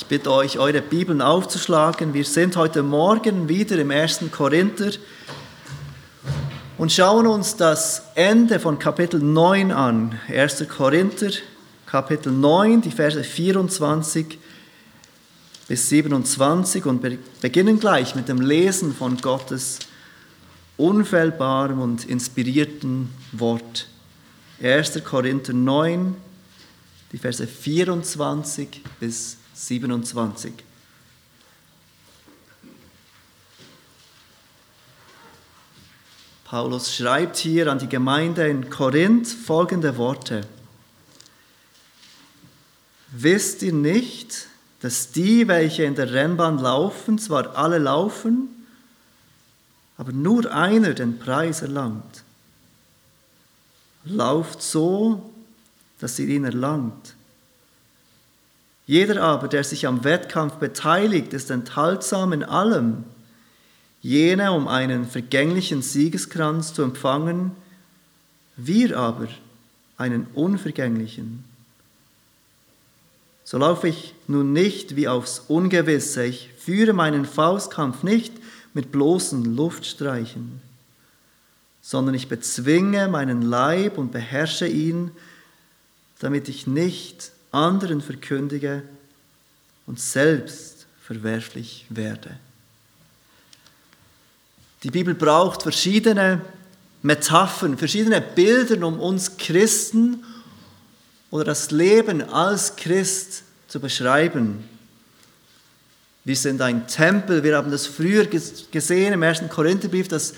Ich bitte euch, eure Bibeln aufzuschlagen. Wir sind heute Morgen wieder im 1. Korinther und schauen uns das Ende von Kapitel 9 an. 1. Korinther, Kapitel 9, die Verse 24 bis 27 und beginnen gleich mit dem Lesen von Gottes unfehlbarem und inspirierten Wort. 1. Korinther 9, die Verse 24 bis 27. Paulus schreibt hier an die Gemeinde in Korinth folgende Worte. Wisst ihr nicht, dass die, welche in der Rennbahn laufen, zwar alle laufen, aber nur einer den Preis erlangt? Lauft so, dass ihr ihn erlangt. Jeder aber, der sich am Wettkampf beteiligt, ist enthaltsam in allem. Jene, um einen vergänglichen Siegeskranz zu empfangen, wir aber einen unvergänglichen. So laufe ich nun nicht wie aufs Ungewisse, ich führe meinen Faustkampf nicht mit bloßen Luftstreichen, sondern ich bezwinge meinen Leib und beherrsche ihn, damit ich nicht anderen verkündige und selbst verwerflich werde. Die Bibel braucht verschiedene Metaphern, verschiedene Bilder, um uns Christen oder das Leben als Christ zu beschreiben. Wir sind ein Tempel, wir haben das früher gesehen im ersten Korintherbrief, dass,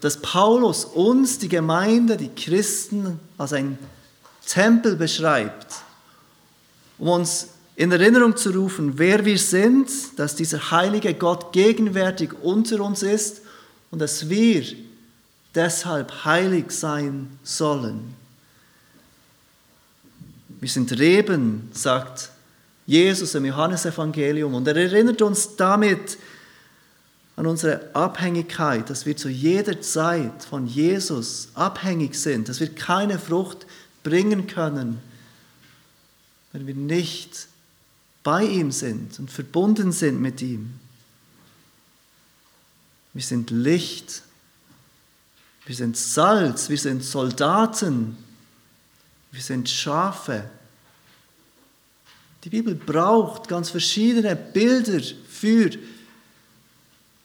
dass Paulus uns, die Gemeinde, die Christen, als ein Tempel beschreibt, um uns in Erinnerung zu rufen, wer wir sind, dass dieser heilige Gott gegenwärtig unter uns ist und dass wir deshalb heilig sein sollen. Wir sind Reben, sagt Jesus im Johannesevangelium, und er erinnert uns damit an unsere Abhängigkeit, dass wir zu jeder Zeit von Jesus abhängig sind, dass wir keine Frucht bringen können, wenn wir nicht bei ihm sind und verbunden sind mit ihm. Wir sind Licht, wir sind Salz, wir sind Soldaten, wir sind Schafe. Die Bibel braucht ganz verschiedene Bilder für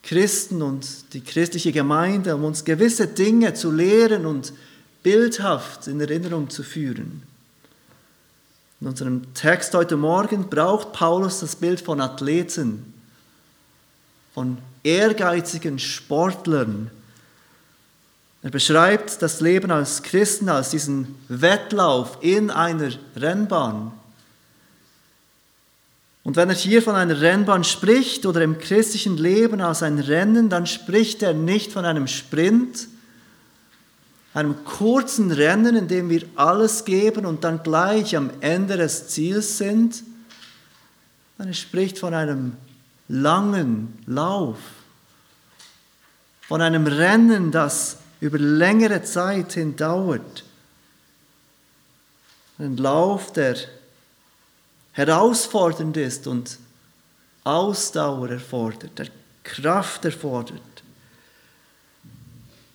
Christen und die christliche Gemeinde, um uns gewisse Dinge zu lehren und zu bildhaft in Erinnerung zu führen. In unserem Text heute Morgen braucht Paulus das Bild von Athleten, von ehrgeizigen Sportlern. Er beschreibt das Leben als Christen als diesen Wettlauf in einer Rennbahn. Und wenn er hier von einer Rennbahn spricht oder im christlichen Leben als ein Rennen, dann spricht er nicht von einem Sprint, einem kurzen Rennen, in dem wir alles geben und dann gleich am Ende des Ziels sind, dann spricht von einem langen Lauf, von einem Rennen, das über längere Zeit hin dauert. Ein Lauf, der herausfordernd ist und Ausdauer erfordert, der Kraft erfordert.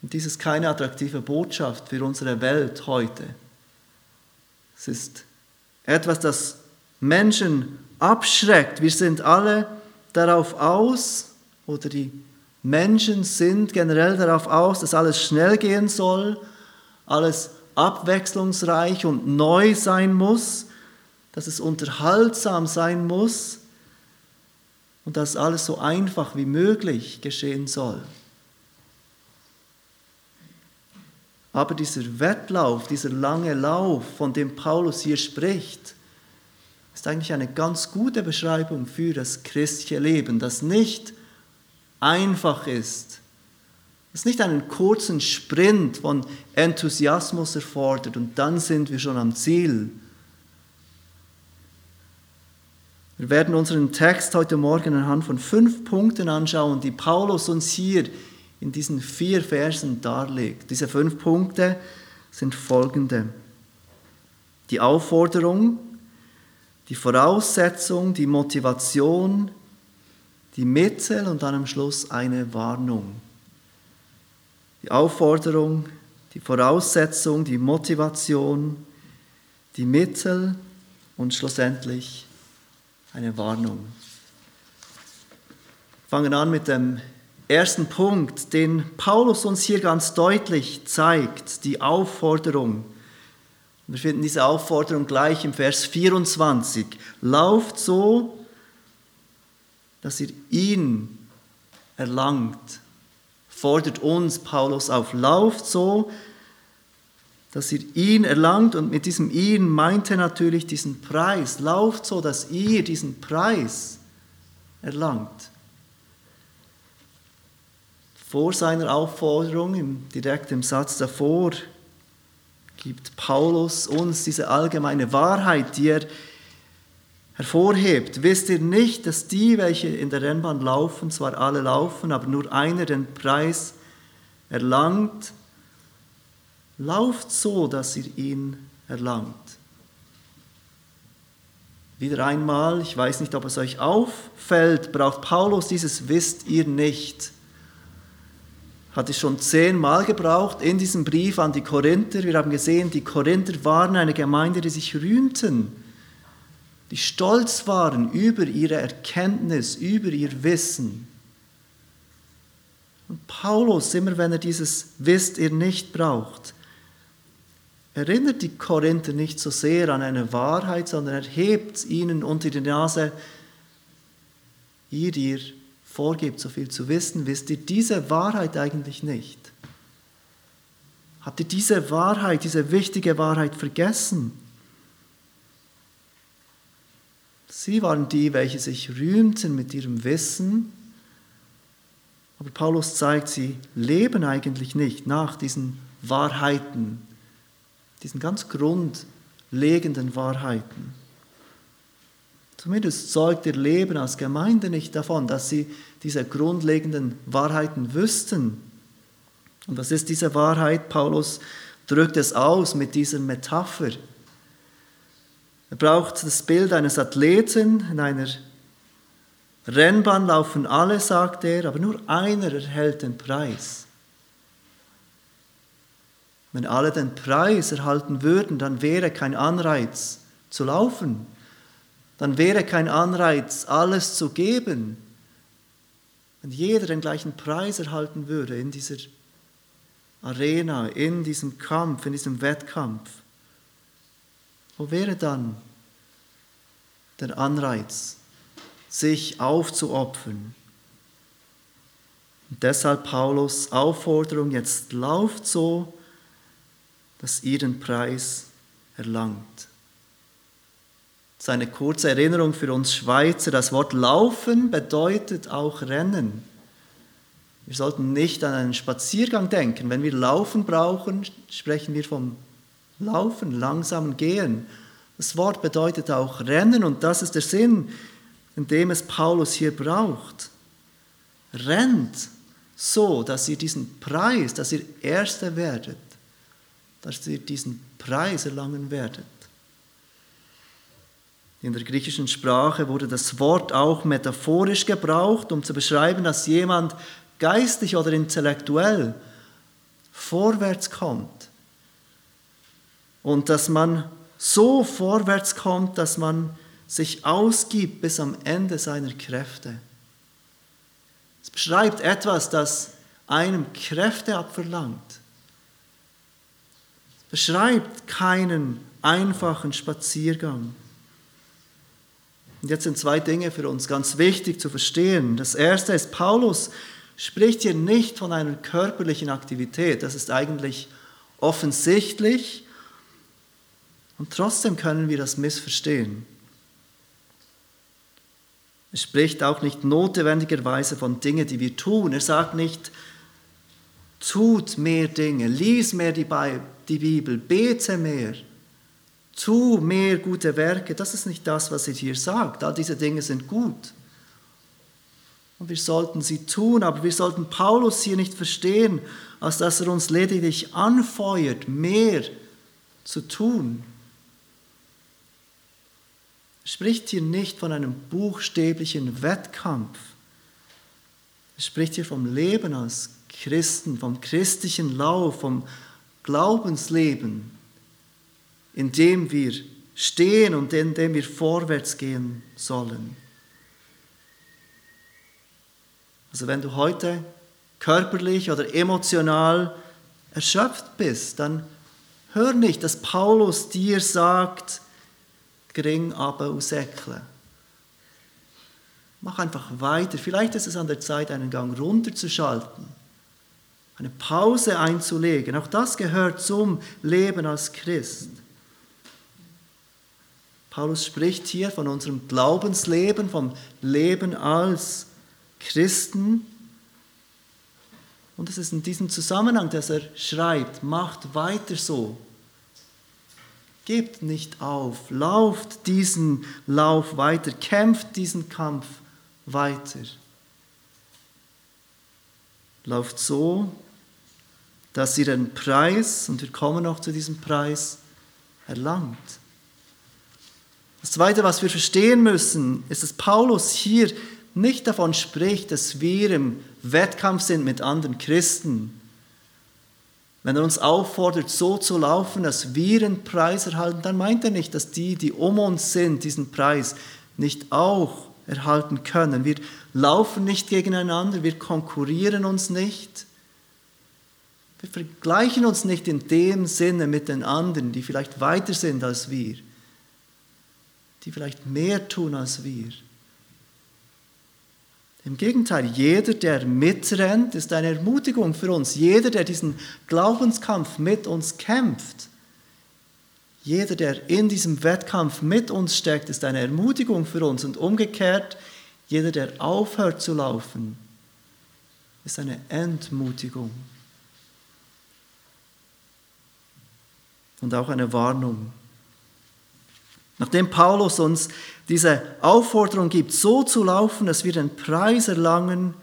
Und dies ist keine attraktive Botschaft für unsere Welt heute. Es ist etwas, das Menschen abschreckt. Wir sind alle darauf aus, oder die Menschen sind generell darauf aus, dass alles schnell gehen soll, alles abwechslungsreich und neu sein muss, dass es unterhaltsam sein muss und dass alles so einfach wie möglich geschehen soll. Aber dieser Wettlauf, dieser lange Lauf, von dem Paulus hier spricht, ist eigentlich eine ganz gute Beschreibung für das christliche Leben, das nicht einfach ist, das nicht einen kurzen Sprint von Enthusiasmus erfordert und dann sind wir schon am Ziel. Wir werden unseren Text heute Morgen anhand von fünf Punkten anschauen, die Paulus uns hier in diesen vier Versen darlegt. Diese fünf Punkte sind folgende. Die Aufforderung, die Voraussetzung, die Motivation, die Mittel und dann am Schluss eine Warnung. Die Aufforderung, die Voraussetzung, die Motivation, die Mittel und schlussendlich eine Warnung. Wir fangen an mit dem ersten Punkt, den Paulus uns hier ganz deutlich zeigt, die Aufforderung. Wir finden diese Aufforderung gleich im Vers 24. Lauft so, dass ihr ihn erlangt. Fordert uns Paulus auf. Lauft so, dass ihr ihn erlangt. Und mit diesem ihn meint er natürlich diesen Preis. Lauft so, dass ihr diesen Preis erlangt vor seiner Aufforderung, direkt im Satz davor, gibt Paulus uns diese allgemeine Wahrheit, die er hervorhebt. Wisst ihr nicht, dass die, welche in der Rennbahn laufen, zwar alle laufen, aber nur einer den Preis erlangt? Lauft so, dass ihr ihn erlangt. Wieder einmal, ich weiß nicht, ob es euch auffällt, braucht Paulus dieses Wisst ihr nicht hat es schon zehnmal gebraucht in diesem Brief an die Korinther. Wir haben gesehen, die Korinther waren eine Gemeinde, die sich rühmten, die stolz waren über ihre Erkenntnis, über ihr Wissen. Und Paulus, immer wenn er dieses Wisst ihr nicht braucht, erinnert die Korinther nicht so sehr an eine Wahrheit, sondern er hebt ihnen unter die Nase, ihr, ihr vorgibt, so viel zu wissen, wisst ihr diese Wahrheit eigentlich nicht? Habt ihr diese Wahrheit, diese wichtige Wahrheit vergessen? Sie waren die, welche sich rühmten mit ihrem Wissen, aber Paulus zeigt, sie leben eigentlich nicht nach diesen Wahrheiten, diesen ganz grundlegenden Wahrheiten. Zumindest zeugt ihr Leben als Gemeinde nicht davon, dass sie diese grundlegenden Wahrheiten wüssten. Und was ist diese Wahrheit? Paulus drückt es aus mit dieser Metapher. Er braucht das Bild eines Athleten. In einer Rennbahn laufen alle, sagt er, aber nur einer erhält den Preis. Wenn alle den Preis erhalten würden, dann wäre kein Anreiz zu laufen dann wäre kein Anreiz, alles zu geben, wenn jeder den gleichen Preis erhalten würde in dieser Arena, in diesem Kampf, in diesem Wettkampf. Wo wäre dann der Anreiz, sich aufzuopfern? Und deshalb Paulus Aufforderung, jetzt lauft so, dass ihr den Preis erlangt. Ist eine kurze Erinnerung für uns Schweizer. Das Wort laufen bedeutet auch rennen. Wir sollten nicht an einen Spaziergang denken. Wenn wir laufen brauchen, sprechen wir vom Laufen, langsam gehen. Das Wort bedeutet auch rennen und das ist der Sinn, in dem es Paulus hier braucht. Rennt so, dass ihr diesen Preis, dass ihr Erster werdet, dass ihr diesen Preis erlangen werdet. In der griechischen Sprache wurde das Wort auch metaphorisch gebraucht, um zu beschreiben, dass jemand geistig oder intellektuell vorwärts kommt. Und dass man so vorwärts kommt, dass man sich ausgibt bis am Ende seiner Kräfte. Es beschreibt etwas, das einem Kräfte abverlangt. Es beschreibt keinen einfachen Spaziergang. Und jetzt sind zwei Dinge für uns ganz wichtig zu verstehen. Das erste ist, Paulus spricht hier nicht von einer körperlichen Aktivität. Das ist eigentlich offensichtlich. Und trotzdem können wir das missverstehen. Er spricht auch nicht notwendigerweise von Dingen, die wir tun. Er sagt nicht, tut mehr Dinge, lies mehr die Bibel, bete mehr tu mehr gute Werke. Das ist nicht das, was er hier sagt. All diese Dinge sind gut. Und wir sollten sie tun, aber wir sollten Paulus hier nicht verstehen, als dass er uns lediglich anfeuert, mehr zu tun. Er spricht hier nicht von einem buchstäblichen Wettkampf. Er spricht hier vom Leben als Christen, vom christlichen Lauf, vom Glaubensleben, in dem wir stehen und in dem wir vorwärts gehen sollen. Also wenn du heute körperlich oder emotional erschöpft bist, dann hör nicht, dass Paulus dir sagt, gering aber usäckle. Mach einfach weiter. Vielleicht ist es an der Zeit, einen Gang runterzuschalten, eine Pause einzulegen. Auch das gehört zum Leben als Christ. Paulus spricht hier von unserem Glaubensleben, vom Leben als Christen. Und es ist in diesem Zusammenhang, dass er schreibt, macht weiter so. Gebt nicht auf, lauft diesen Lauf weiter, kämpft diesen Kampf weiter. Lauft so, dass ihr den Preis, und wir kommen noch zu diesem Preis, erlangt. Das Zweite, was wir verstehen müssen, ist, dass Paulus hier nicht davon spricht, dass wir im Wettkampf sind mit anderen Christen. Wenn er uns auffordert, so zu laufen, dass wir einen Preis erhalten, dann meint er nicht, dass die, die um uns sind, diesen Preis nicht auch erhalten können. Wir laufen nicht gegeneinander, wir konkurrieren uns nicht. Wir vergleichen uns nicht in dem Sinne mit den anderen, die vielleicht weiter sind als wir die vielleicht mehr tun als wir. Im Gegenteil, jeder, der mitrennt, ist eine Ermutigung für uns. Jeder, der diesen Glaubenskampf mit uns kämpft, jeder, der in diesem Wettkampf mit uns steckt, ist eine Ermutigung für uns. Und umgekehrt, jeder, der aufhört zu laufen, ist eine Entmutigung. Und auch eine Warnung. Nachdem Paulus uns diese Aufforderung gibt, so zu laufen, dass wir den Preis erlangen,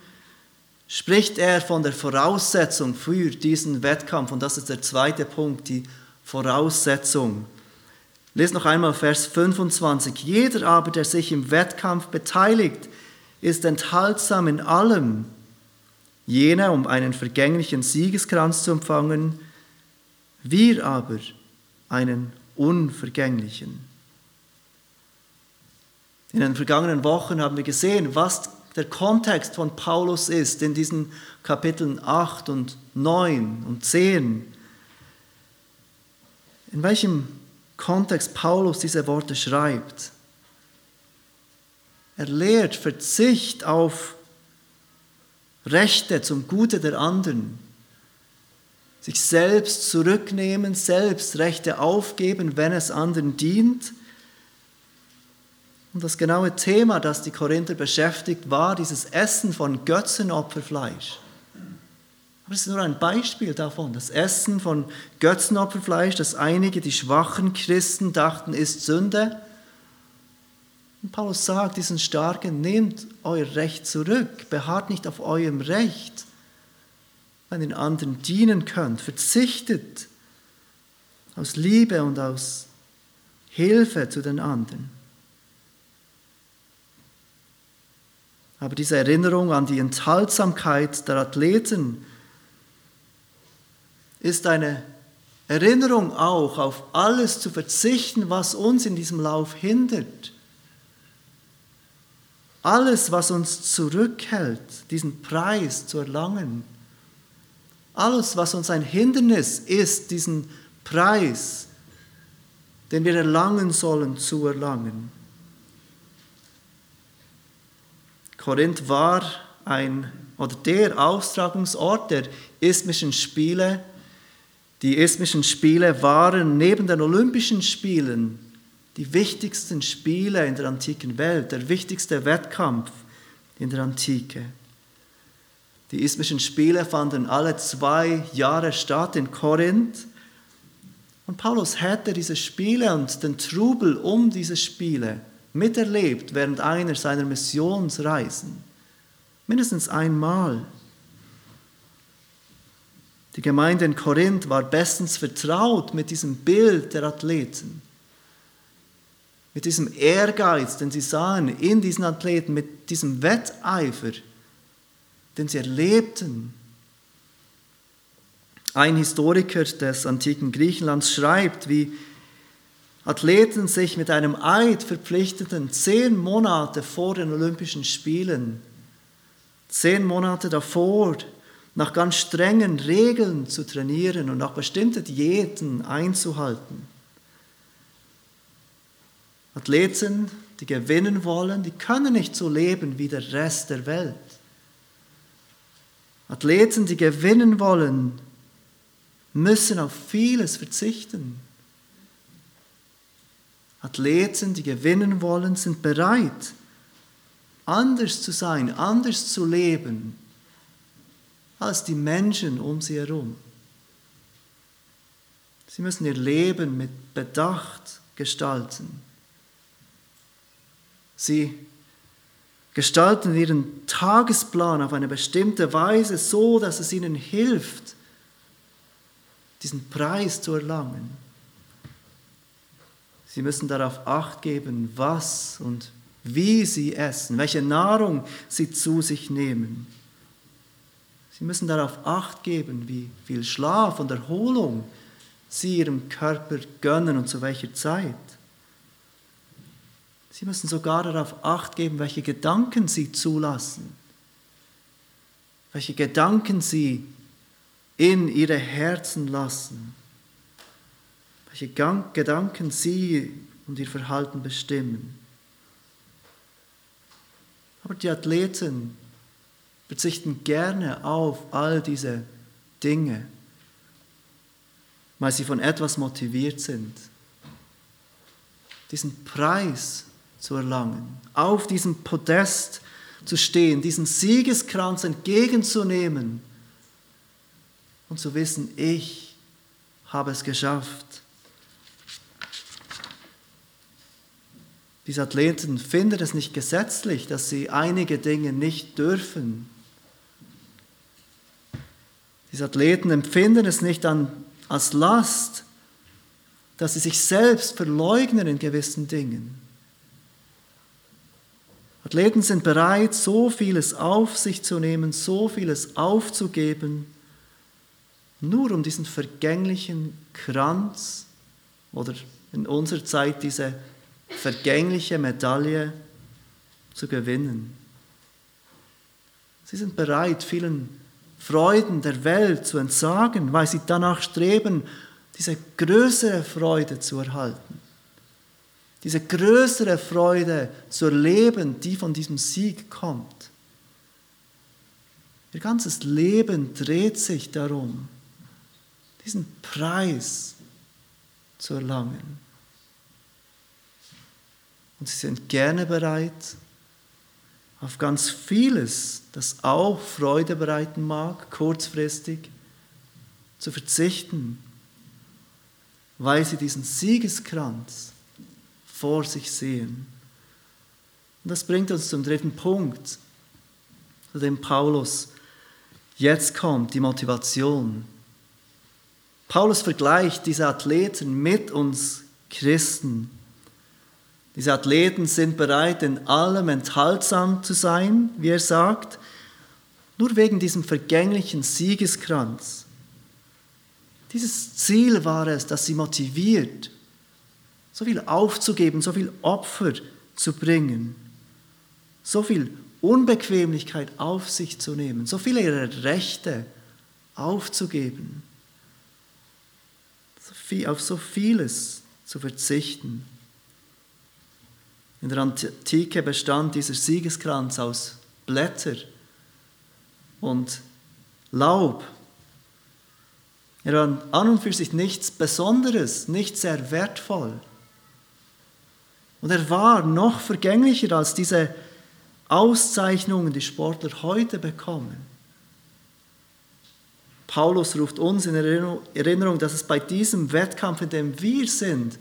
spricht er von der Voraussetzung für diesen Wettkampf. Und das ist der zweite Punkt, die Voraussetzung. Lest noch einmal Vers 25. Jeder aber, der sich im Wettkampf beteiligt, ist enthaltsam in allem. Jener, um einen vergänglichen Siegeskranz zu empfangen, wir aber einen unvergänglichen. In den vergangenen Wochen haben wir gesehen, was der Kontext von Paulus ist in diesen Kapiteln 8 und 9 und 10. In welchem Kontext Paulus diese Worte schreibt. Er lehrt Verzicht auf Rechte zum Gute der anderen, sich selbst zurücknehmen, selbst Rechte aufgeben, wenn es anderen dient und das genaue Thema, das die Korinther beschäftigt, war dieses Essen von Götzenopferfleisch. Aber es ist nur ein Beispiel davon, das Essen von Götzenopferfleisch, das einige, die schwachen Christen dachten, ist Sünde. Und Paulus sagt diesen Starken, nehmt euer Recht zurück, beharrt nicht auf eurem Recht, wenn ihr anderen dienen könnt, verzichtet aus Liebe und aus Hilfe zu den anderen. Aber diese Erinnerung an die Enthaltsamkeit der Athleten ist eine Erinnerung auch auf alles zu verzichten, was uns in diesem Lauf hindert. Alles, was uns zurückhält, diesen Preis zu erlangen. Alles, was uns ein Hindernis ist, diesen Preis, den wir erlangen sollen, zu erlangen. Korinth war ein oder der Austragungsort der Isthmischen Spiele. Die Isthmischen Spiele waren neben den Olympischen Spielen die wichtigsten Spiele in der antiken Welt, der wichtigste Wettkampf in der Antike. Die Isthmischen Spiele fanden alle zwei Jahre statt in Korinth. Und Paulus hätte diese Spiele und den Trubel um diese Spiele miterlebt während einer seiner Missionsreisen. Mindestens einmal. Die Gemeinde in Korinth war bestens vertraut mit diesem Bild der Athleten. mit diesem Ehrgeiz, den sie sahen in diesen Athleten, mit diesem Wetteifer, den sie erlebten. Ein Historiker des antiken Griechenlands schreibt, wie Athleten sich mit einem Eid verpflichteten, zehn Monate vor den Olympischen Spielen, zehn Monate davor, nach ganz strengen Regeln zu trainieren und nach bestimmten Diäten einzuhalten. Athleten, die gewinnen wollen, die können nicht so leben wie der Rest der Welt. Athleten, die gewinnen wollen, müssen auf vieles verzichten. Athleten, die gewinnen wollen, sind bereit, anders zu sein, anders zu leben als die Menschen um sie herum. Sie müssen ihr Leben mit Bedacht gestalten. Sie gestalten ihren Tagesplan auf eine bestimmte Weise so, dass es ihnen hilft, diesen Preis zu erlangen. Sie müssen darauf acht geben, was und wie sie essen, welche Nahrung sie zu sich nehmen. Sie müssen darauf acht geben, wie viel Schlaf und Erholung sie ihrem Körper gönnen und zu welcher Zeit. Sie müssen sogar darauf acht geben, welche Gedanken Sie zulassen, welche Gedanken Sie in Ihre Herzen lassen, welche Gedanken Sie und Ihr Verhalten bestimmen. Aber die Athleten verzichten gerne auf all diese Dinge, weil sie von etwas motiviert sind. Diesen Preis zu erlangen, auf diesem Podest zu stehen, diesen Siegeskranz entgegenzunehmen und zu wissen, ich habe es geschafft. Diese Athleten finden es nicht gesetzlich, dass sie einige Dinge nicht dürfen. Diese Athleten empfinden es nicht an, als Last, dass sie sich selbst verleugnen in gewissen Dingen. Athleten sind bereit, so vieles auf sich zu nehmen, so vieles aufzugeben, nur um diesen vergänglichen Kranz oder in unserer Zeit diese vergängliche Medaille zu gewinnen. Sie sind bereit, vielen Freuden der Welt zu entsagen, weil sie danach streben, diese größere Freude zu erhalten diese größere Freude zu erleben, die von diesem Sieg kommt. Ihr ganzes Leben dreht sich darum, diesen Preis zu erlangen. Und sie sind gerne bereit, auf ganz vieles, das auch Freude bereiten mag, kurzfristig zu verzichten, weil sie diesen Siegeskranz vor sich sehen. Und das bringt uns zum dritten Punkt, zu dem Paulus jetzt kommt, die Motivation. Paulus vergleicht diese Athleten mit uns Christen. Diese Athleten sind bereit, in allem enthaltsam zu sein, wie er sagt, nur wegen diesem vergänglichen Siegeskranz. Dieses Ziel war es, das sie motiviert, so viel aufzugeben, so viel Opfer zu bringen, so viel Unbequemlichkeit auf sich zu nehmen, so viele ihrer Rechte aufzugeben, auf so vieles zu verzichten. In der Antike bestand dieser Siegeskranz aus Blätter und Laub. Er war an und für sich nichts Besonderes, nicht sehr wertvoll. Und er war noch vergänglicher als diese Auszeichnungen, die Sportler heute bekommen. Paulus ruft uns in Erinnerung, dass es bei diesem Wettkampf, in dem wir sind,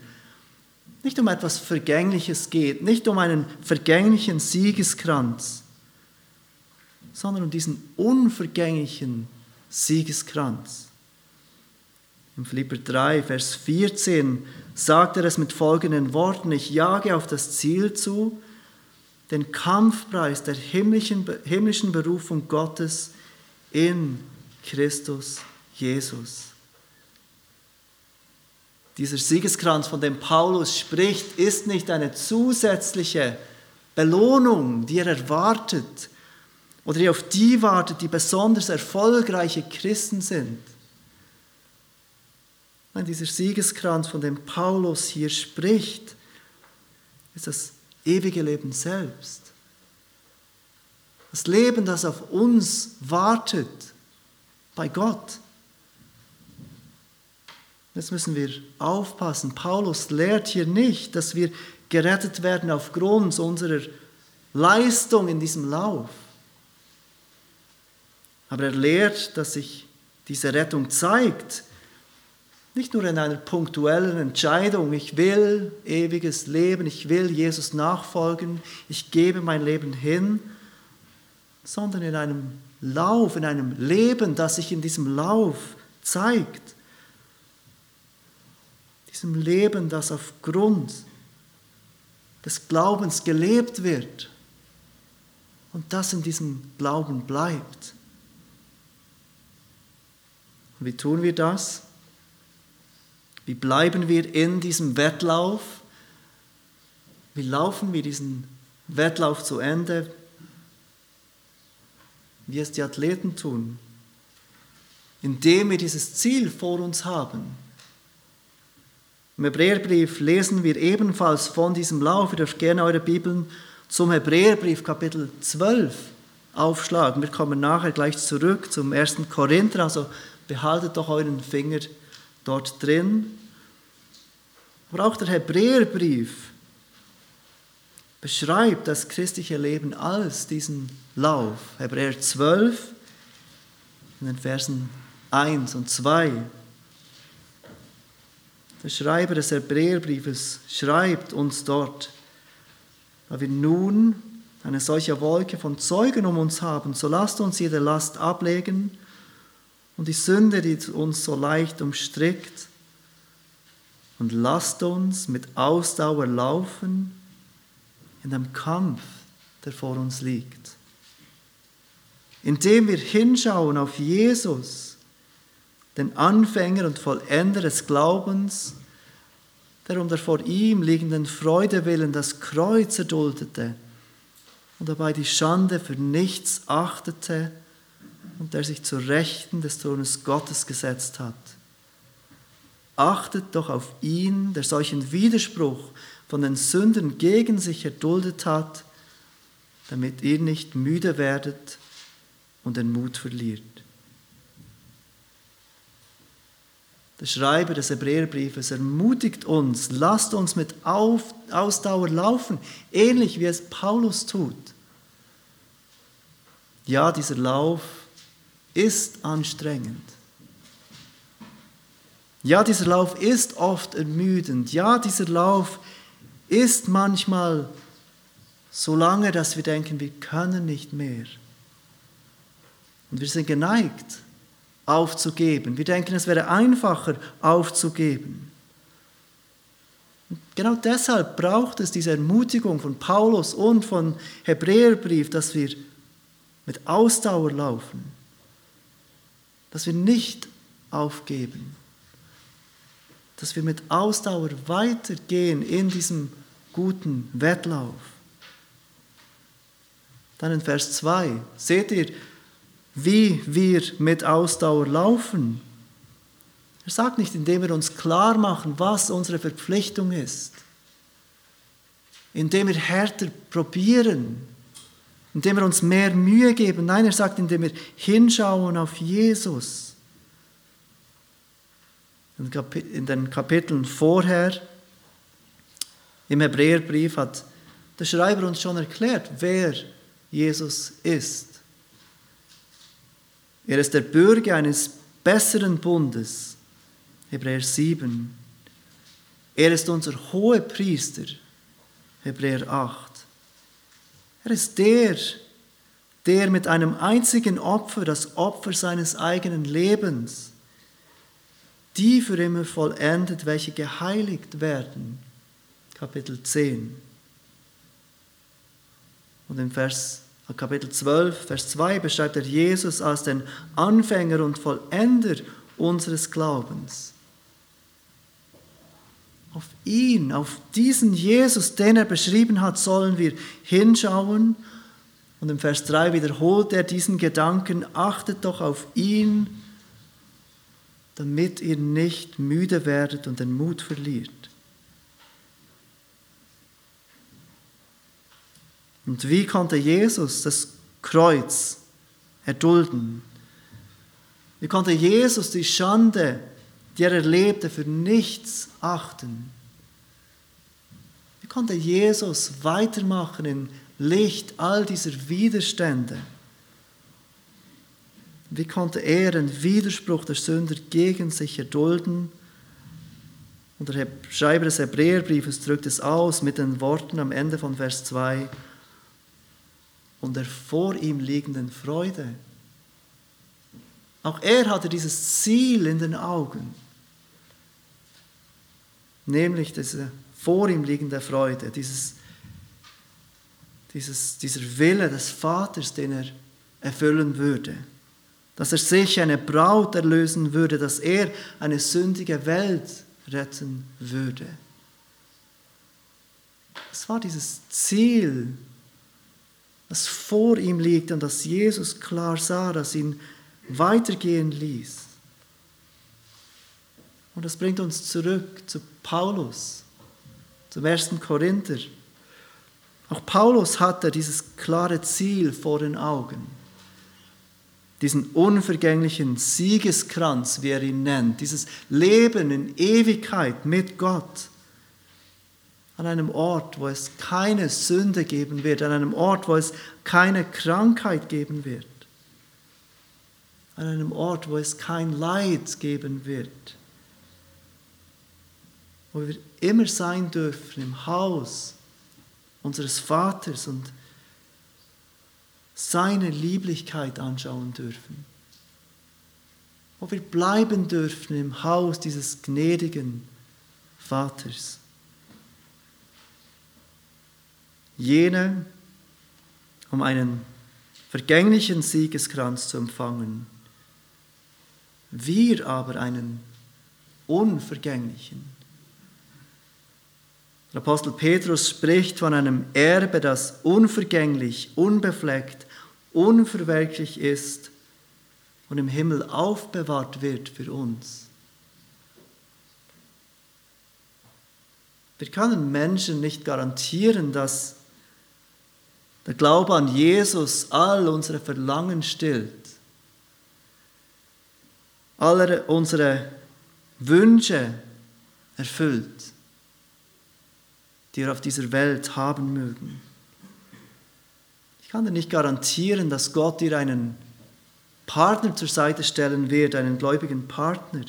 nicht um etwas Vergängliches geht, nicht um einen vergänglichen Siegeskranz, sondern um diesen unvergänglichen Siegeskranz. Im Philipper 3, Vers 14 sagt er es mit folgenden Worten, ich jage auf das Ziel zu, den Kampfpreis der himmlischen, himmlischen Berufung Gottes in Christus Jesus. Dieser Siegeskranz, von dem Paulus spricht, ist nicht eine zusätzliche Belohnung, die er erwartet oder die auf die wartet, die besonders erfolgreiche Christen sind. Nein, dieser Siegeskranz, von dem Paulus hier spricht, ist das ewige Leben selbst. Das Leben, das auf uns wartet, bei Gott. Jetzt müssen wir aufpassen. Paulus lehrt hier nicht, dass wir gerettet werden aufgrund unserer Leistung in diesem Lauf. Aber er lehrt, dass sich diese Rettung zeigt, nicht nur in einer punktuellen Entscheidung, ich will ewiges Leben, ich will Jesus nachfolgen, ich gebe mein Leben hin, sondern in einem Lauf, in einem Leben, das sich in diesem Lauf zeigt diesem Leben, das aufgrund des Glaubens gelebt wird und das in diesem Glauben bleibt. Und wie tun wir das? Wie bleiben wir in diesem Wettlauf? Wie laufen wir diesen Wettlauf zu Ende? Wie es die Athleten tun, indem wir dieses Ziel vor uns haben im Hebräerbrief lesen wir ebenfalls von diesem Lauf. Ihr dürft gerne eure Bibeln zum Hebräerbrief Kapitel 12 aufschlagen. Wir kommen nachher gleich zurück zum 1. Korinther, also behaltet doch euren Finger dort drin. Aber auch der Hebräerbrief beschreibt das christliche Leben als diesen Lauf. Hebräer 12 in den Versen 1 und 2. Der Schreiber des Hebräerbriefes schreibt uns dort, da wir nun eine solche Wolke von Zeugen um uns haben, so lasst uns jede Last ablegen und die Sünde, die uns so leicht umstrickt, und lasst uns mit Ausdauer laufen in dem Kampf, der vor uns liegt. Indem wir hinschauen auf Jesus, den Anfänger und Vollender des Glaubens, der um der vor ihm liegenden Freude willen das Kreuz erduldete und dabei die Schande für nichts achtete und der sich zur Rechten des Thrones Gottes gesetzt hat. Achtet doch auf ihn, der solchen Widerspruch von den Sünden gegen sich erduldet hat, damit ihr nicht müde werdet und den Mut verliert. Der Schreiber des Hebräerbriefes ermutigt uns, lasst uns mit Auf Ausdauer laufen, ähnlich wie es Paulus tut. Ja, dieser Lauf ist anstrengend. Ja, dieser Lauf ist oft ermüdend. Ja, dieser Lauf ist manchmal so lange, dass wir denken, wir können nicht mehr. Und wir sind geneigt, aufzugeben. Wir denken, es wäre einfacher aufzugeben. Genau deshalb braucht es diese Ermutigung von Paulus und von Hebräerbrief, dass wir mit Ausdauer laufen, dass wir nicht aufgeben, dass wir mit Ausdauer weitergehen in diesem guten Wettlauf. Dann in Vers 2, seht ihr, wie wir mit Ausdauer laufen. Er sagt nicht, indem wir uns klar machen, was unsere Verpflichtung ist, indem wir härter probieren, indem wir uns mehr Mühe geben. Nein, er sagt, indem wir hinschauen auf Jesus. In den Kapiteln vorher im Hebräerbrief hat der Schreiber uns schon erklärt, wer Jesus ist. Er ist der Bürger eines besseren Bundes. Hebräer 7. Er ist unser hoher Priester. Hebräer 8. Er ist der, der mit einem einzigen Opfer, das Opfer seines eigenen Lebens, die für immer vollendet, welche geheiligt werden. Kapitel 10. Und im Vers, Kapitel 12, Vers 2 beschreibt er Jesus als den Anfänger und Vollender unseres Glaubens. Auf ihn, auf diesen Jesus, den er beschrieben hat, sollen wir hinschauen. Und im Vers 3 wiederholt er diesen Gedanken, achtet doch auf ihn, damit ihr nicht müde werdet und den Mut verliert. Und wie konnte Jesus das Kreuz erdulden? Wie konnte Jesus die Schande, die er erlebte, für nichts achten? Wie konnte Jesus weitermachen im Licht all dieser Widerstände? Wie konnte er den Widerspruch der Sünder gegen sich erdulden? Und der Schreiber des Hebräerbriefes drückt es aus mit den Worten am Ende von Vers 2 und der vor ihm liegenden Freude. Auch er hatte dieses Ziel in den Augen, nämlich diese vor ihm liegende Freude, dieses, dieses, dieser Wille des Vaters, den er erfüllen würde dass er sich eine Braut erlösen würde, dass er eine sündige Welt retten würde. Es war dieses Ziel, das vor ihm liegt und das Jesus klar sah, das ihn weitergehen ließ. Und das bringt uns zurück zu Paulus, zum ersten Korinther. Auch Paulus hatte dieses klare Ziel vor den Augen diesen unvergänglichen Siegeskranz, wie er ihn nennt, dieses Leben in Ewigkeit mit Gott, an einem Ort, wo es keine Sünde geben wird, an einem Ort, wo es keine Krankheit geben wird, an einem Ort, wo es kein Leid geben wird, wo wir immer sein dürfen im Haus unseres Vaters und seine Lieblichkeit anschauen dürfen. Wo wir bleiben dürfen im Haus dieses gnädigen Vaters. Jene, um einen vergänglichen Siegeskranz zu empfangen, wir aber einen unvergänglichen. Der Apostel Petrus spricht von einem Erbe, das unvergänglich, unbefleckt, unverwelklich ist und im Himmel aufbewahrt wird für uns. Wir können Menschen nicht garantieren, dass der Glaube an Jesus all unsere Verlangen stillt, alle unsere Wünsche erfüllt die wir auf dieser Welt haben mögen. Ich kann dir nicht garantieren, dass Gott dir einen Partner zur Seite stellen wird, einen gläubigen Partner.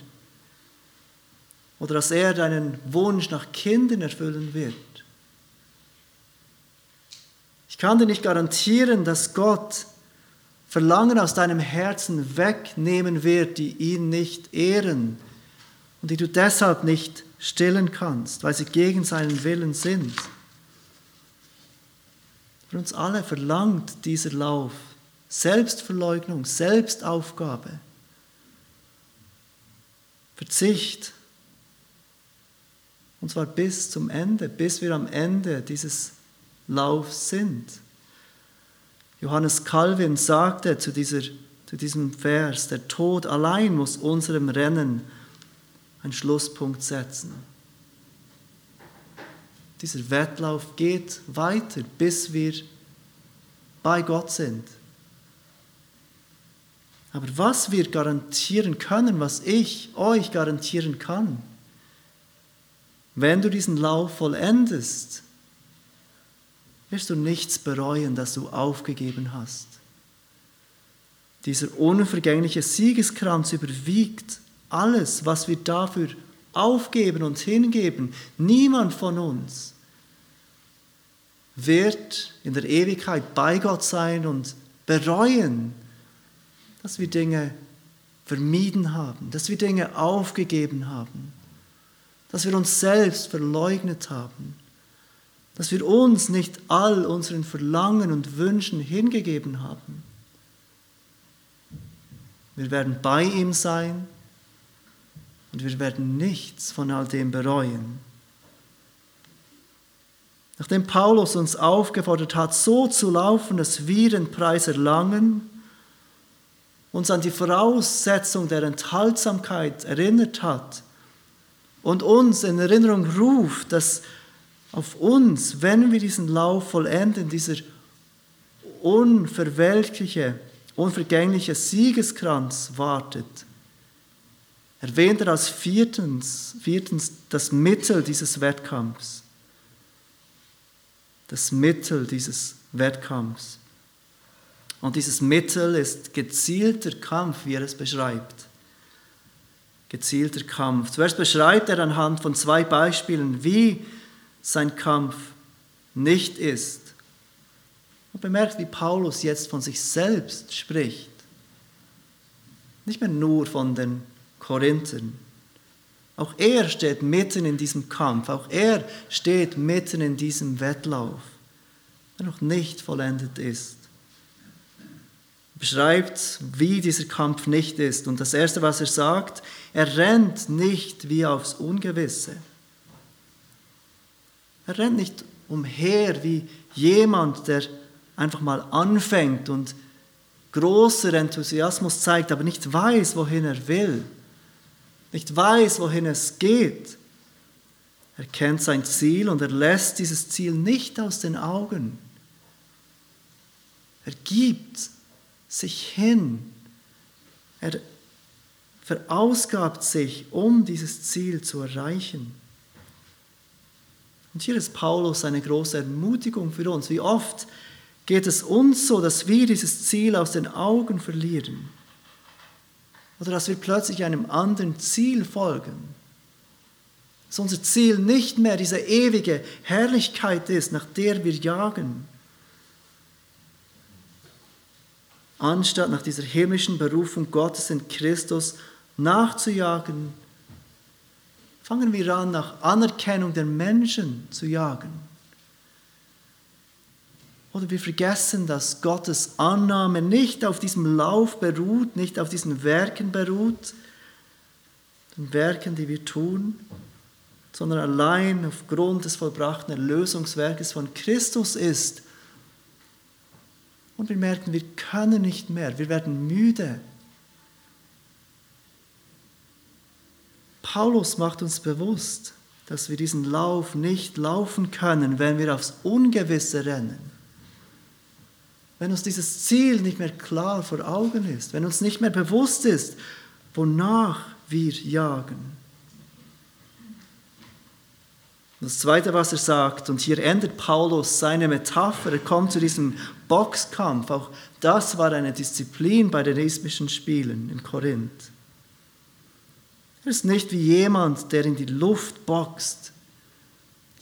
Oder dass er deinen Wunsch nach Kindern erfüllen wird. Ich kann dir nicht garantieren, dass Gott Verlangen aus deinem Herzen wegnehmen wird, die ihn nicht ehren und die du deshalb nicht stillen kannst, weil sie gegen seinen Willen sind. Für uns alle verlangt dieser Lauf Selbstverleugnung, Selbstaufgabe, Verzicht. Und zwar bis zum Ende, bis wir am Ende dieses Laufs sind. Johannes Calvin sagte zu, dieser, zu diesem Vers, der Tod allein muss unserem Rennen einen Schlusspunkt setzen. Dieser Wettlauf geht weiter, bis wir bei Gott sind. Aber was wir garantieren können, was ich euch garantieren kann, wenn du diesen Lauf vollendest, wirst du nichts bereuen, dass du aufgegeben hast. Dieser unvergängliche Siegeskranz überwiegt alles, was wir dafür aufgeben und hingeben, niemand von uns wird in der Ewigkeit bei Gott sein und bereuen, dass wir Dinge vermieden haben, dass wir Dinge aufgegeben haben, dass wir uns selbst verleugnet haben, dass wir uns nicht all unseren Verlangen und Wünschen hingegeben haben. Wir werden bei ihm sein und wir werden nichts von all dem bereuen. Nachdem Paulus uns aufgefordert hat, so zu laufen, dass wir den Preis erlangen, uns an die Voraussetzung der Enthaltsamkeit erinnert hat und uns in Erinnerung ruft, dass auf uns, wenn wir diesen Lauf vollenden, dieser unverwelkliche, unvergängliche Siegeskranz wartet, erwähnt er als viertens, viertens das Mittel dieses Wettkampfs. Das Mittel dieses Wettkampfs. Und dieses Mittel ist gezielter Kampf, wie er es beschreibt. Gezielter Kampf. Zuerst beschreibt er anhand von zwei Beispielen, wie sein Kampf nicht ist. Und bemerkt, wie Paulus jetzt von sich selbst spricht. Nicht mehr nur von den Korinthern. Auch er steht mitten in diesem Kampf, auch er steht mitten in diesem Wettlauf, der noch nicht vollendet ist. Er beschreibt, wie dieser Kampf nicht ist. Und das Erste, was er sagt, er rennt nicht wie aufs Ungewisse. Er rennt nicht umher wie jemand, der einfach mal anfängt und großer Enthusiasmus zeigt, aber nicht weiß, wohin er will nicht weiß, wohin es geht. Er kennt sein Ziel und er lässt dieses Ziel nicht aus den Augen. Er gibt sich hin. Er verausgabt sich, um dieses Ziel zu erreichen. Und hier ist Paulus eine große Ermutigung für uns. Wie oft geht es uns so, dass wir dieses Ziel aus den Augen verlieren? oder dass wir plötzlich einem anderen Ziel folgen. Dass unser Ziel nicht mehr diese ewige Herrlichkeit ist, nach der wir jagen. Anstatt nach dieser himmlischen Berufung Gottes in Christus nachzujagen, fangen wir an, nach Anerkennung der Menschen zu jagen. Oder wir vergessen, dass Gottes Annahme nicht auf diesem Lauf beruht, nicht auf diesen Werken beruht, den Werken, die wir tun, sondern allein aufgrund des vollbrachten Erlösungswerkes von Christus ist. Und wir merken, wir können nicht mehr, wir werden müde. Paulus macht uns bewusst, dass wir diesen Lauf nicht laufen können, wenn wir aufs Ungewisse rennen wenn uns dieses Ziel nicht mehr klar vor Augen ist, wenn uns nicht mehr bewusst ist, wonach wir jagen. Das Zweite, was er sagt, und hier endet Paulus seine Metapher, er kommt zu diesem Boxkampf, auch das war eine Disziplin bei den ismischen Spielen in Korinth. Er ist nicht wie jemand, der in die Luft boxt,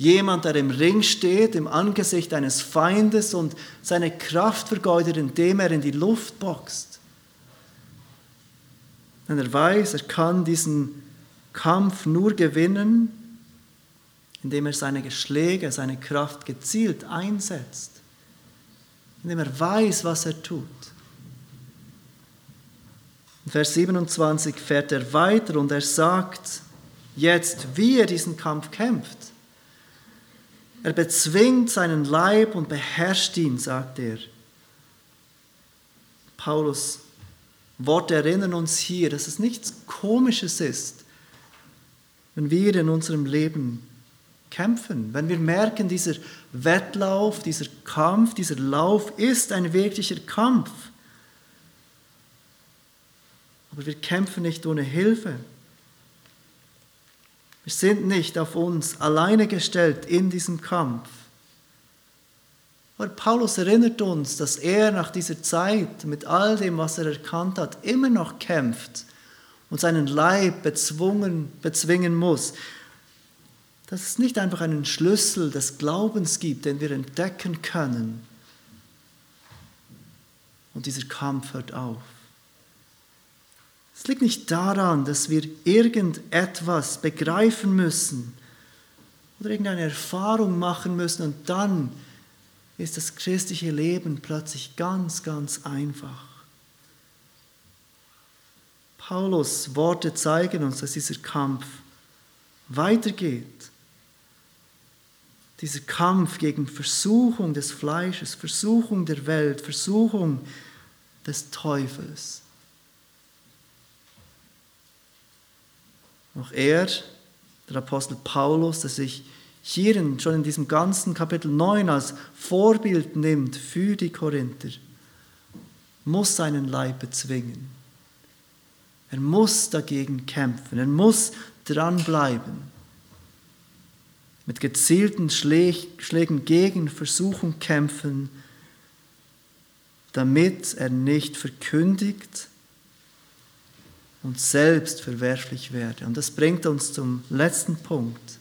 Jemand, der im Ring steht, im Angesicht eines Feindes und seine Kraft vergeudet, indem er in die Luft boxt. Denn er weiß, er kann diesen Kampf nur gewinnen, indem er seine Geschläge, seine Kraft gezielt einsetzt, indem er weiß, was er tut. Vers 27 fährt er weiter und er sagt jetzt, wie er diesen Kampf kämpft. Er bezwingt seinen Leib und beherrscht ihn, sagt er. Paulus Worte erinnern uns hier, dass es nichts Komisches ist, wenn wir in unserem Leben kämpfen, wenn wir merken, dieser Wettlauf, dieser Kampf, dieser Lauf ist ein wirklicher Kampf. Aber wir kämpfen nicht ohne Hilfe. Wir sind nicht auf uns alleine gestellt in diesem Kampf. Aber Paulus erinnert uns, dass er nach dieser Zeit mit all dem, was er erkannt hat, immer noch kämpft und seinen Leib bezwungen, bezwingen muss. Dass es nicht einfach einen Schlüssel des Glaubens gibt, den wir entdecken können. Und dieser Kampf hört auf. Es liegt nicht daran, dass wir irgendetwas begreifen müssen oder irgendeine Erfahrung machen müssen und dann ist das christliche Leben plötzlich ganz, ganz einfach. Paulus Worte zeigen uns, dass dieser Kampf weitergeht. Dieser Kampf gegen Versuchung des Fleisches, Versuchung der Welt, Versuchung des Teufels. Auch er, der Apostel Paulus, der sich hier schon in diesem ganzen Kapitel 9 als Vorbild nimmt für die Korinther, muss seinen Leib bezwingen. Er muss dagegen kämpfen, er muss dranbleiben. Mit gezielten Schlägen gegen Versuchung kämpfen, damit er nicht verkündigt und selbst verwerflich werde. Und das bringt uns zum letzten Punkt,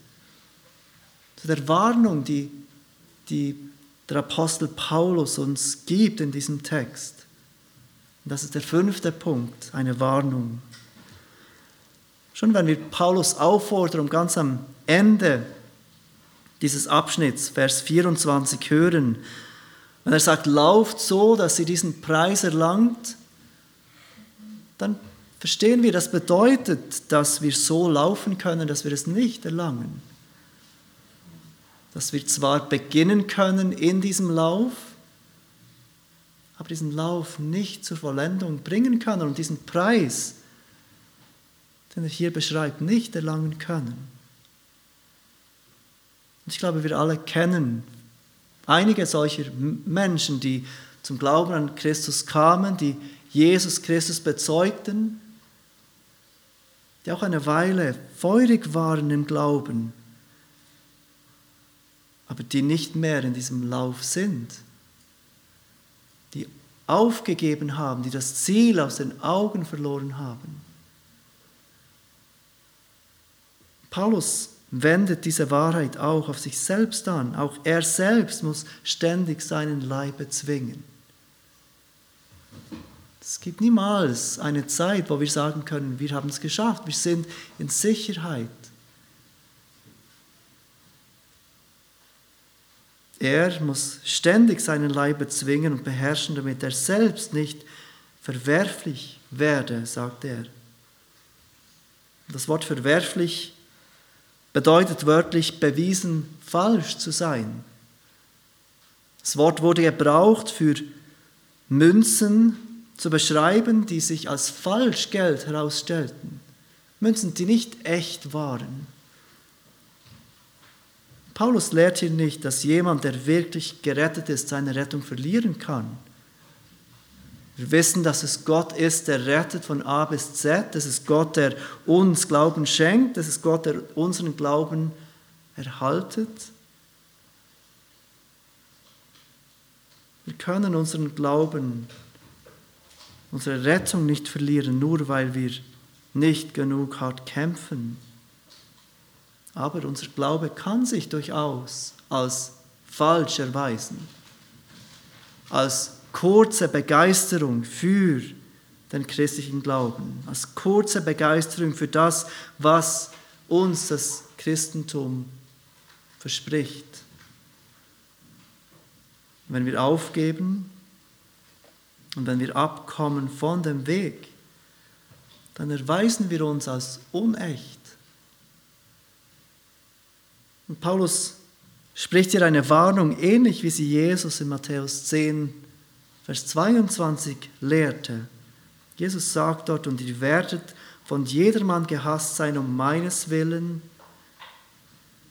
zu der Warnung, die, die der Apostel Paulus uns gibt in diesem Text. Und das ist der fünfte Punkt, eine Warnung. Schon wenn wir Paulus auffordern, um ganz am Ende dieses Abschnitts, Vers 24, hören, wenn er sagt, lauft so, dass ihr diesen Preis erlangt, dann verstehen wir, das bedeutet, dass wir so laufen können, dass wir es nicht erlangen. Dass wir zwar beginnen können in diesem Lauf, aber diesen Lauf nicht zur Vollendung bringen können und diesen Preis, den er hier beschreibt, nicht erlangen können. Und ich glaube, wir alle kennen einige solcher Menschen, die zum Glauben an Christus kamen, die Jesus Christus bezeugten, die auch eine Weile feurig waren im Glauben, aber die nicht mehr in diesem Lauf sind, die aufgegeben haben, die das Ziel aus den Augen verloren haben. Paulus wendet diese Wahrheit auch auf sich selbst an. Auch er selbst muss ständig seinen Leib bezwingen. Es gibt niemals eine Zeit, wo wir sagen können, wir haben es geschafft, wir sind in Sicherheit. Er muss ständig seinen Leib bezwingen und beherrschen, damit er selbst nicht verwerflich werde, sagt er. Das Wort verwerflich bedeutet wörtlich bewiesen falsch zu sein. Das Wort wurde gebraucht für Münzen zu beschreiben, die sich als Falschgeld herausstellten. Münzen, die nicht echt waren. Paulus lehrt hier nicht, dass jemand, der wirklich gerettet ist, seine Rettung verlieren kann. Wir wissen, dass es Gott ist, der rettet von A bis Z. Es ist Gott, der uns Glauben schenkt. Es ist Gott, der unseren Glauben erhaltet. Wir können unseren Glauben, unsere Rettung nicht verlieren, nur weil wir nicht genug hart kämpfen. Aber unser Glaube kann sich durchaus als falsch erweisen, als kurze Begeisterung für den christlichen Glauben, als kurze Begeisterung für das, was uns das Christentum verspricht. Wenn wir aufgeben und wenn wir abkommen von dem Weg, dann erweisen wir uns als unecht. Und Paulus spricht hier eine Warnung, ähnlich wie sie Jesus in Matthäus 10 Vers 22 lehrte. Jesus sagt dort, und ihr werdet von jedermann gehasst sein um meines Willen.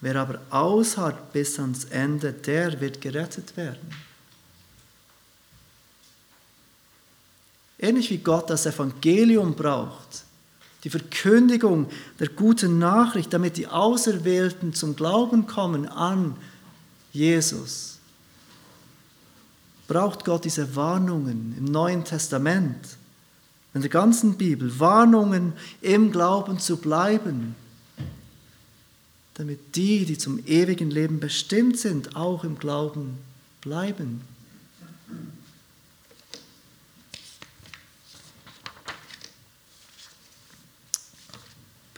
Wer aber ausharrt bis ans Ende, der wird gerettet werden. Ähnlich wie Gott das Evangelium braucht, die Verkündigung der guten Nachricht, damit die Auserwählten zum Glauben kommen an Jesus braucht Gott diese Warnungen im Neuen Testament, in der ganzen Bibel, Warnungen im Glauben zu bleiben, damit die, die zum ewigen Leben bestimmt sind, auch im Glauben bleiben.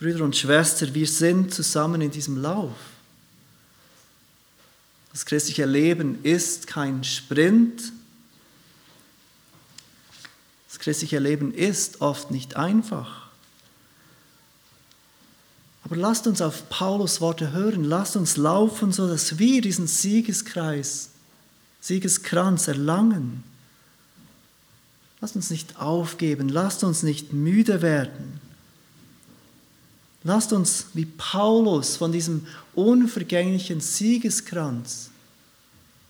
Brüder und Schwestern, wir sind zusammen in diesem Lauf. Das christliche Leben ist kein Sprint. Das christliche Leben ist oft nicht einfach. Aber lasst uns auf Paulus Worte hören, lasst uns laufen, so dass wir diesen Siegeskreis, Siegeskranz erlangen. Lasst uns nicht aufgeben, lasst uns nicht müde werden. Lasst uns wie Paulus von diesem unvergänglichen Siegeskranz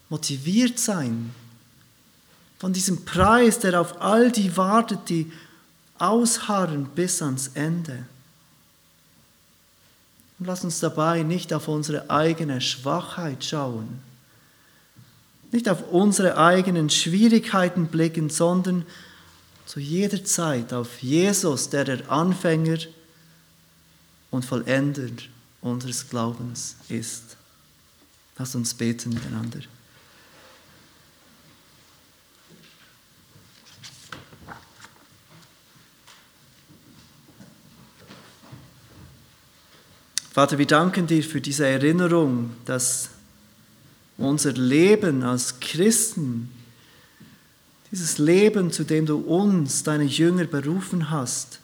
motiviert sein, von diesem Preis, der auf all die wartet, die ausharren bis ans Ende. Und lass uns dabei nicht auf unsere eigene Schwachheit schauen, nicht auf unsere eigenen Schwierigkeiten blicken, sondern zu jeder Zeit auf Jesus, der der Anfänger und Vollender unseres Glaubens ist. Lass uns beten miteinander. Vater, wir danken dir für diese Erinnerung, dass unser Leben als Christen, dieses Leben, zu dem du uns, deine Jünger, berufen hast,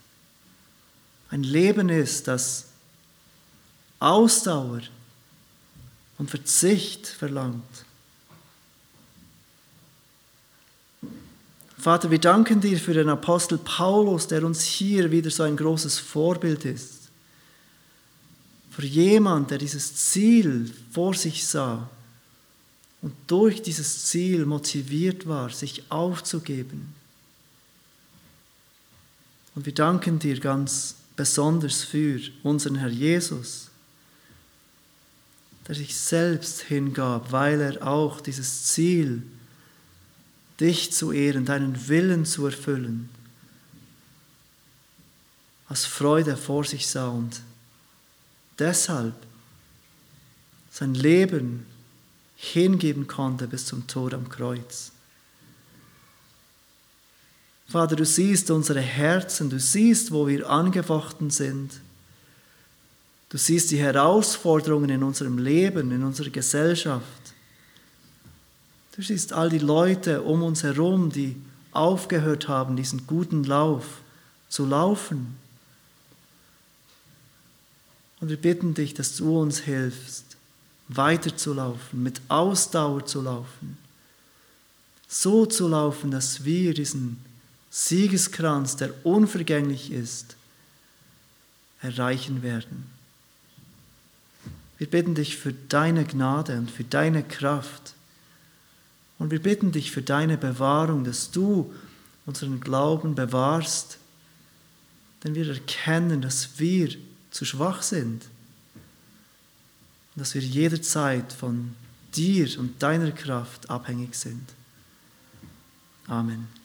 ein Leben ist, das Ausdauer und Verzicht verlangt. Vater, wir danken dir für den Apostel Paulus, der uns hier wieder so ein großes Vorbild ist für jemand, der dieses Ziel vor sich sah und durch dieses Ziel motiviert war, sich aufzugeben. Und wir danken dir ganz besonders für unseren Herr Jesus, der sich selbst hingab, weil er auch dieses Ziel, dich zu ehren, deinen Willen zu erfüllen, als Freude vor sich sah und deshalb sein Leben hingeben konnte bis zum Tod am Kreuz. Vater, du siehst unsere Herzen, du siehst, wo wir angefochten sind. Du siehst die Herausforderungen in unserem Leben, in unserer Gesellschaft. Du siehst all die Leute um uns herum, die aufgehört haben, diesen guten Lauf zu laufen. Und wir bitten dich, dass du uns hilfst, weiterzulaufen, mit Ausdauer zu laufen, so zu laufen, dass wir diesen Siegeskranz, der unvergänglich ist, erreichen werden. Wir bitten dich für deine Gnade und für deine Kraft. Und wir bitten dich für deine Bewahrung, dass du unseren Glauben bewahrst. Denn wir erkennen, dass wir zu schwach sind. Dass wir jederzeit von dir und deiner Kraft abhängig sind. Amen.